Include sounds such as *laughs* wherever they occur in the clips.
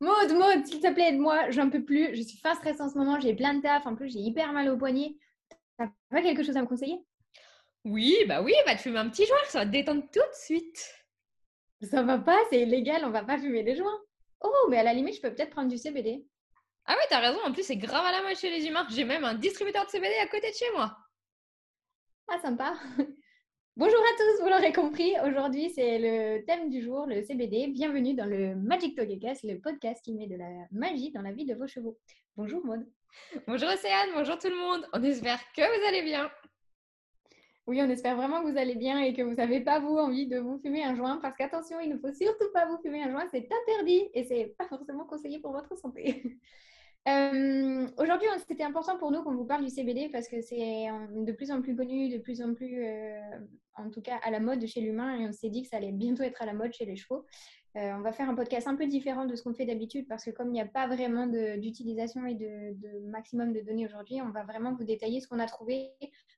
Maud, Maud, s'il te plaît, aide-moi, j'en peux plus. Je suis fin stress en ce moment, j'ai plein de taf. En plus, j'ai hyper mal au poignet. T'as pas quelque chose à me conseiller? Oui, bah oui, va te fumer un petit joint, ça va te détendre tout de suite. Ça va pas, c'est illégal, on va pas fumer des joints. Oh, mais à la limite, je peux peut-être prendre du CBD. Ah ouais, t'as raison, en plus c'est grave à la mode chez les humains. J'ai même un distributeur de CBD à côté de chez moi. Ah, sympa. Bonjour à tous, vous l'aurez compris, aujourd'hui c'est le thème du jour, le CBD. Bienvenue dans le Magic Togecast, le podcast qui met de la magie dans la vie de vos chevaux. Bonjour Maud. Bonjour Océane, bonjour tout le monde. On espère que vous allez bien. Oui, on espère vraiment que vous allez bien et que vous n'avez pas, vous, envie de vous fumer un joint. Parce qu'attention, il ne faut surtout pas vous fumer un joint, c'est interdit et c'est pas forcément conseillé pour votre santé. Euh, aujourd'hui, c'était important pour nous qu'on vous parle du CBD parce que c'est de plus en plus connu, de plus en plus, euh, en tout cas, à la mode chez l'humain et on s'est dit que ça allait bientôt être à la mode chez les chevaux. Euh, on va faire un podcast un peu différent de ce qu'on fait d'habitude parce que comme il n'y a pas vraiment d'utilisation et de, de, maximum de données aujourd'hui, on va vraiment vous détailler ce qu'on a trouvé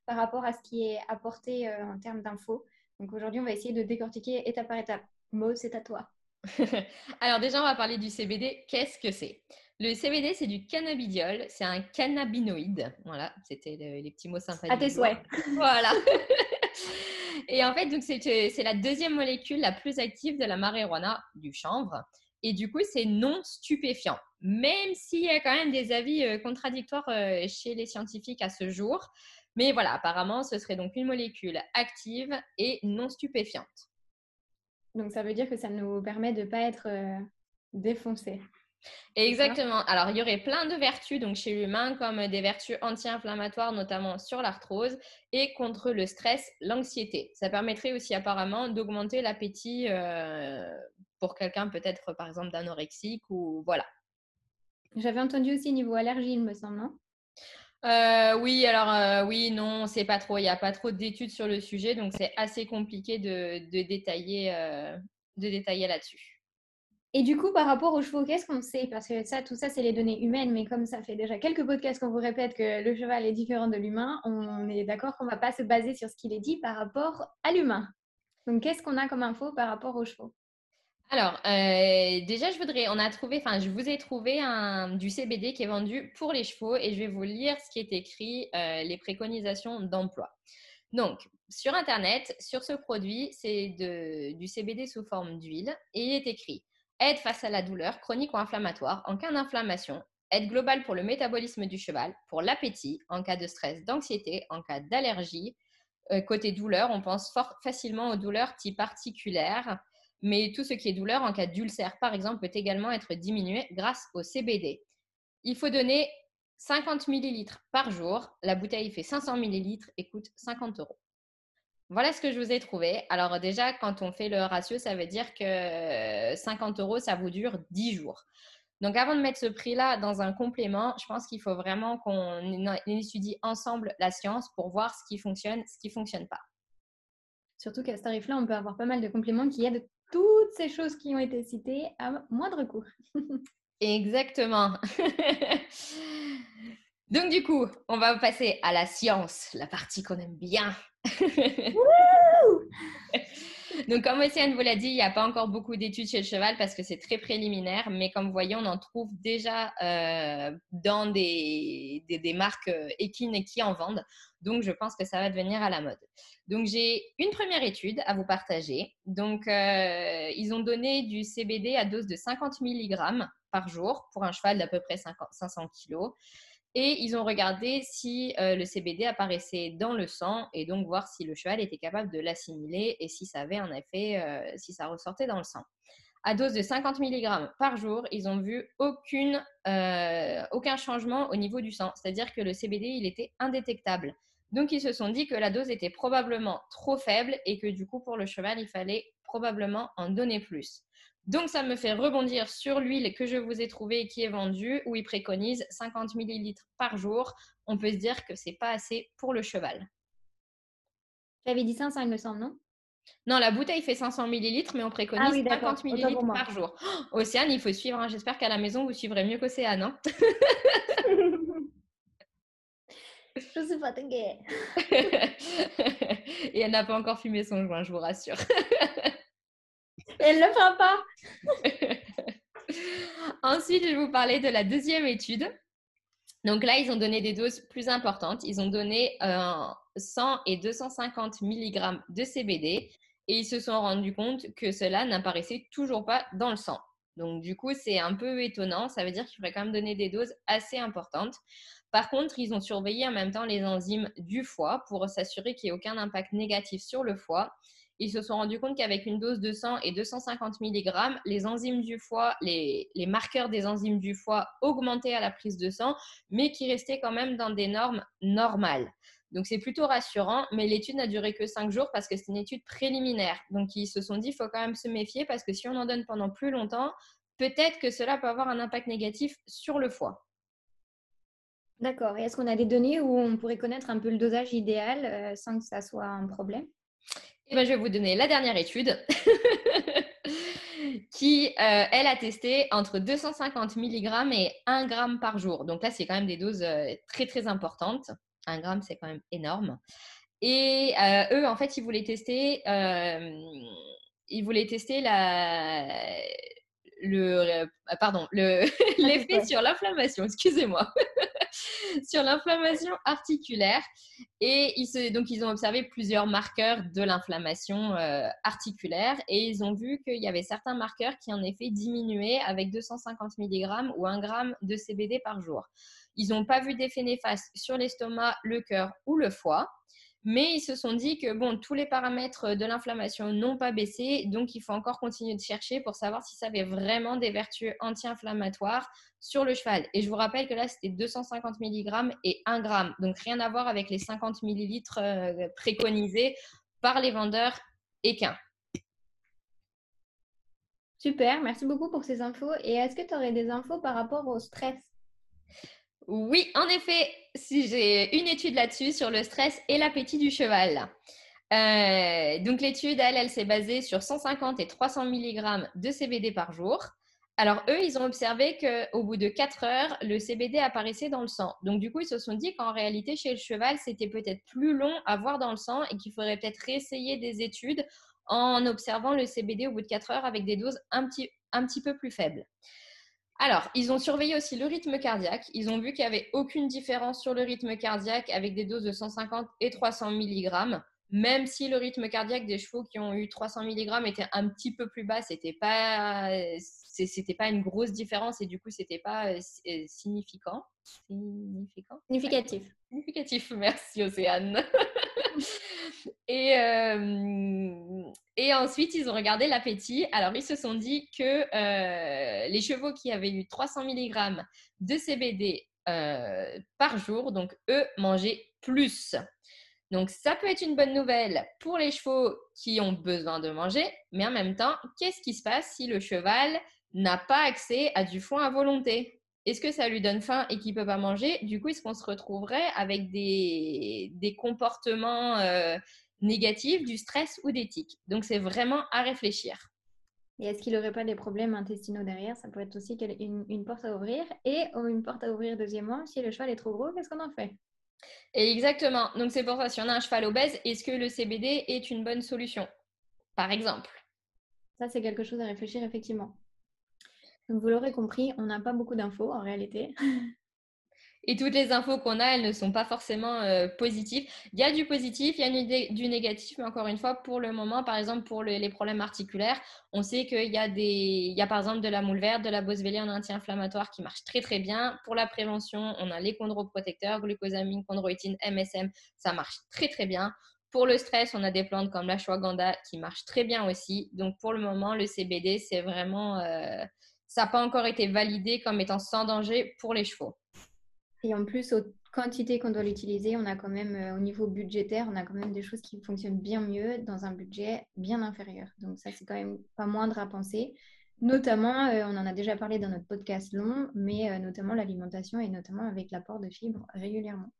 par rapport à ce qui est apporté en termes d'infos. Donc aujourd'hui, on va essayer de décortiquer étape par étape. Maud, c'est à toi. *laughs* Alors déjà, on va parler du CBD. Qu'est-ce que c'est? Le CBD, c'est du cannabidiol, c'est un cannabinoïde. Voilà, c'était les petits mots sympas. À tes souhaits. Voilà. *laughs* Et en fait, donc c'est la deuxième molécule la plus active de la marijuana, du chanvre. Et du coup, c'est non stupéfiant. Même s'il y a quand même des avis euh, contradictoires euh, chez les scientifiques à ce jour. Mais voilà, apparemment, ce serait donc une molécule active et non stupéfiante. Donc ça veut dire que ça nous permet de ne pas être euh, défoncé. Exactement. Alors, il y aurait plein de vertus donc chez l'humain, comme des vertus anti-inflammatoires, notamment sur l'arthrose, et contre le stress, l'anxiété. Ça permettrait aussi apparemment d'augmenter l'appétit euh, pour quelqu'un peut-être, par exemple, d'anorexique ou voilà. J'avais entendu aussi niveau allergie, il me semble, non? Euh, oui, alors euh, oui, non, c'est pas trop. Il n'y a pas trop d'études sur le sujet, donc c'est assez compliqué de, de détailler, de détailler là-dessus. Et du coup, par rapport aux chevaux, qu'est-ce qu'on sait? Parce que ça, tout ça, c'est les données humaines, mais comme ça fait déjà quelques podcasts qu'on vous répète que le cheval est différent de l'humain, on est d'accord qu'on ne va pas se baser sur ce qu'il est dit par rapport à l'humain. Donc, qu'est-ce qu'on a comme info par rapport aux chevaux? Alors, euh, déjà, je voudrais, on a trouvé, enfin, je vous ai trouvé un, du CBD qui est vendu pour les chevaux et je vais vous lire ce qui est écrit, euh, les préconisations d'emploi. Donc, sur Internet, sur ce produit, c'est du CBD sous forme d'huile et il est écrit aide face à la douleur chronique ou inflammatoire en cas d'inflammation, aide globale pour le métabolisme du cheval, pour l'appétit en cas de stress, d'anxiété, en cas d'allergie. Euh, côté douleur, on pense fort, facilement aux douleurs type articulaires, mais tout ce qui est douleur en cas d'ulcère, par exemple, peut également être diminué grâce au CBD. Il faut donner 50 ml par jour. La bouteille fait 500 ml et coûte 50 euros. Voilà ce que je vous ai trouvé. Alors déjà, quand on fait le ratio, ça veut dire que 50 euros, ça vous dure 10 jours. Donc avant de mettre ce prix-là dans un complément, je pense qu'il faut vraiment qu'on étudie ensemble la science pour voir ce qui fonctionne, ce qui ne fonctionne pas. Surtout qu'à ce tarif-là, on peut avoir pas mal de compléments qui aident toutes ces choses qui ont été citées à moindre coût. *laughs* Exactement. *laughs* Donc du coup, on va passer à la science, la partie qu'on aime bien. *laughs* Donc, comme Océane vous l'a dit, il n'y a pas encore beaucoup d'études chez le cheval parce que c'est très préliminaire, mais comme vous voyez, on en trouve déjà euh, dans des, des, marques euh, équines qui en vendent. Donc, je pense que ça va devenir à la mode. Donc, j'ai une première étude à vous partager. Donc, euh, ils ont donné du CBD à dose de 50 mg par jour pour un cheval d'à peu près 500 kg. Et ils ont regardé si euh, le CBD apparaissait dans le sang et donc voir si le cheval était capable de l'assimiler et si ça avait un effet, euh, si ça ressortait dans le sang. À dose de 50 mg par jour, ils ont vu euh, aucun changement au niveau du sang. C'est-à-dire que le CBD, il était indétectable. Donc, ils se sont dit que la dose était probablement trop faible et que du coup, pour le cheval, il fallait probablement en donner plus. Donc, ça me fait rebondir sur l'huile que je vous ai trouvée qui est vendue, où il préconise 50 ml par jour. On peut se dire que c'est pas assez pour le cheval. J'avais dit 500, il me semble, non? Non, la bouteille fait 500 ml, mais on préconise 50 ah ml par jour. Oh, Océane, il faut suivre. Hein. J'espère qu'à la maison, vous suivrez mieux qu'Océane. Hein *laughs* *laughs* je suis fatiguée. Et elle n'a pas encore fumé son joint, je vous rassure. Elle ne le fera pas. *laughs* Ensuite, je vais vous parler de la deuxième étude. Donc là, ils ont donné des doses plus importantes. Ils ont donné 100 et 250 mg de CBD et ils se sont rendus compte que cela n'apparaissait toujours pas dans le sang. Donc du coup, c'est un peu étonnant. Ça veut dire qu'il faudrait quand même donner des doses assez importantes. Par contre, ils ont surveillé en même temps les enzymes du foie pour s'assurer qu'il n'y ait aucun impact négatif sur le foie. Ils se sont rendus compte qu'avec une dose de 100 et 250 mg, les enzymes du foie, les, les, marqueurs des enzymes du foie augmentaient à la prise de sang, mais qui restaient quand même dans des normes normales. Donc c'est plutôt rassurant, mais l'étude n'a duré que 5 jours parce que c'est une étude préliminaire. Donc ils se sont dit, il faut quand même se méfier parce que si on en donne pendant plus longtemps, peut-être que cela peut avoir un impact négatif sur le foie. D'accord. Et est-ce qu'on a des données où on pourrait connaître un peu le dosage idéal euh, sans que ça soit un problème? Ben, Je vais vous donner la dernière étude *laughs* qui, euh, elle, a testé entre 250 mg et 1 g par jour. Donc là, c'est quand même des doses euh, très, très importantes. 1 gramme, c'est quand même énorme. Et eux, en fait, ils voulaient tester, ils voulaient tester la, le, pardon, *laughs* l'effet sur l'inflammation, excusez-moi, *laughs* *laughs* sur l'inflammation articulaire. Et ils donc, ont observé plusieurs marqueurs de l'inflammation euh, articulaire et ils ont vu qu'il y avait certains marqueurs qui, en effet, diminuaient avec 250 mg ou 1 g de CBD par jour. Ils n'ont pas vu d'effet néfaste sur l'estomac, le cœur ou le foie. Mais ils se sont dit que bon, tous les paramètres de l'inflammation n'ont pas baissé, donc il faut encore continuer de chercher pour savoir si ça avait vraiment des vertus anti-inflammatoires sur le cheval. Et je vous rappelle que là, c'était 250 mg et 1 g, donc rien à voir avec les 50 ml euh, préconisés par les vendeurs équins. Super, merci beaucoup pour ces infos. Et est-ce que tu aurais des infos par rapport au stress? Oui, en effet, j'ai une étude là-dessus sur le stress et l'appétit du cheval. Euh, donc l'étude, elle, elle s'est basée sur 150 et 300 mg de CBD par jour. Alors eux, ils ont observé qu'au bout de 4 heures, le CBD apparaissait dans le sang. Donc du coup, ils se sont dit qu'en réalité, chez le cheval, c'était peut-être plus long à voir dans le sang et qu'il faudrait peut-être réessayer des études en observant le CBD au bout de 4 heures avec des doses un petit peu plus faibles. Alors, ils ont surveillé aussi le rythme cardiaque. Ils ont vu qu'il n'y avait aucune différence sur le rythme cardiaque avec des doses de 150 et 300 mg. Même si le rythme cardiaque des chevaux qui ont eu 300 mg était un petit peu plus bas, c'était pas, c'était pas une grosse différence et du coup, c'était pas euh, euh, significant. Significant. Significatif. Significatif, merci Océane. *laughs* et, euh, et ensuite, ils ont regardé l'appétit. Alors, ils se sont dit que euh, les chevaux qui avaient eu 300 mg de CBD euh, par jour, donc eux, mangeaient plus. Donc, ça peut être une bonne nouvelle pour les chevaux qui ont besoin de manger, mais en même temps, qu'est-ce qui se passe si le cheval n'a pas accès à du foin à volonté? Est-ce que ça lui donne faim et qu'il ne peut pas manger? Du coup, est-ce qu'on se retrouverait avec des, comportements euh, négatifs, du stress ou des tics Donc, c'est vraiment à réfléchir. Et est-ce qu'il n'aurait pas des problèmes intestinaux derrière? Ça peut être aussi une, une porte à ouvrir. Et une porte à ouvrir deuxièmement, si le cheval est trop gros, qu'est-ce qu'on en fait? Exactement. Donc, c'est pour ça, si on a un cheval obèse, est-ce que le CBD est une bonne solution? Par exemple. Ça, c'est quelque chose à réfléchir, effectivement vous l'aurez compris, on n'a pas beaucoup d'infos en réalité. *laughs* Et toutes les infos qu'on a, elles ne sont pas forcément euh, positives. Il y a du positif, il y a du négatif, mais encore une fois, pour le moment, par exemple, pour les problèmes articulaires, on sait qu'il y a des, il y a par exemple de la moule verte, de la boswellie en anti-inflammatoire qui marche très très bien. Pour la prévention, on a les chondroprotecteurs, glucosamine, chondroïtine, MSM, ça marche très très bien. Pour le stress, on a des plantes comme la ashwagandha qui marchent très bien aussi. Donc pour le moment, le CBD, c'est vraiment euh, ça n'a pas encore été validé comme étant sans danger pour les chevaux. Et en plus, aux quantités qu'on doit l'utiliser, on a quand même, euh, au niveau budgétaire, on a quand même des choses qui fonctionnent bien mieux dans un budget bien inférieur. Donc ça, c'est quand même pas moindre à penser. Notamment, euh, on en a déjà parlé dans notre podcast long, mais euh, notamment l'alimentation et notamment avec l'apport de fibres régulièrement.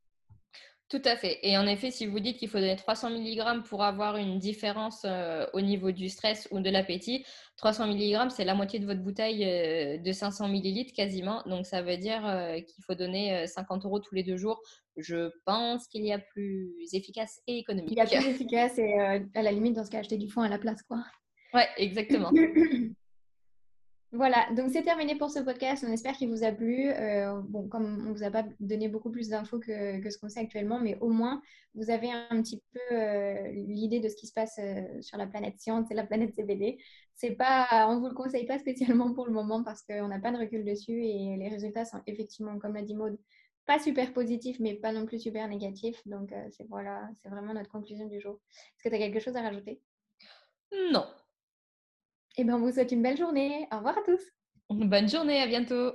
Tout à fait. Et en effet, si vous dites qu'il faut donner 300 mg pour avoir une différence euh, au niveau du stress ou de l'appétit, 300 mg, c'est la moitié de votre bouteille euh, de 500 ml quasiment. Donc, ça veut dire euh, qu'il faut donner 50 euros tous les deux jours. Je pense qu'il y a plus efficace et économique. Il y a plus efficace et à la limite, dans ce cas, acheter du foin à la place, quoi. Ouais, exactement. *laughs* Voilà, donc c'est terminé pour ce podcast. On espère qu'il vous a plu. Euh, bon, comme on vous a pas donné beaucoup plus d'infos que, ce qu'on sait actuellement, mais au moins vous avez un petit peu euh, l'idée de ce qui se passe euh, sur la planète science et la planète CBD. C'est pas, on vous le conseille pas spécialement pour le moment parce qu'on n'a pas de recul dessus et les résultats sont effectivement, comme l'a dit Maud, pas super positifs, mais pas non plus super négatifs. Donc c'est voilà, c'est vraiment notre conclusion du jour. Est-ce que tu as quelque chose à rajouter? Non. Eh bien, on vous souhaite une belle journée. Au revoir à tous. Bonne journée, à bientôt.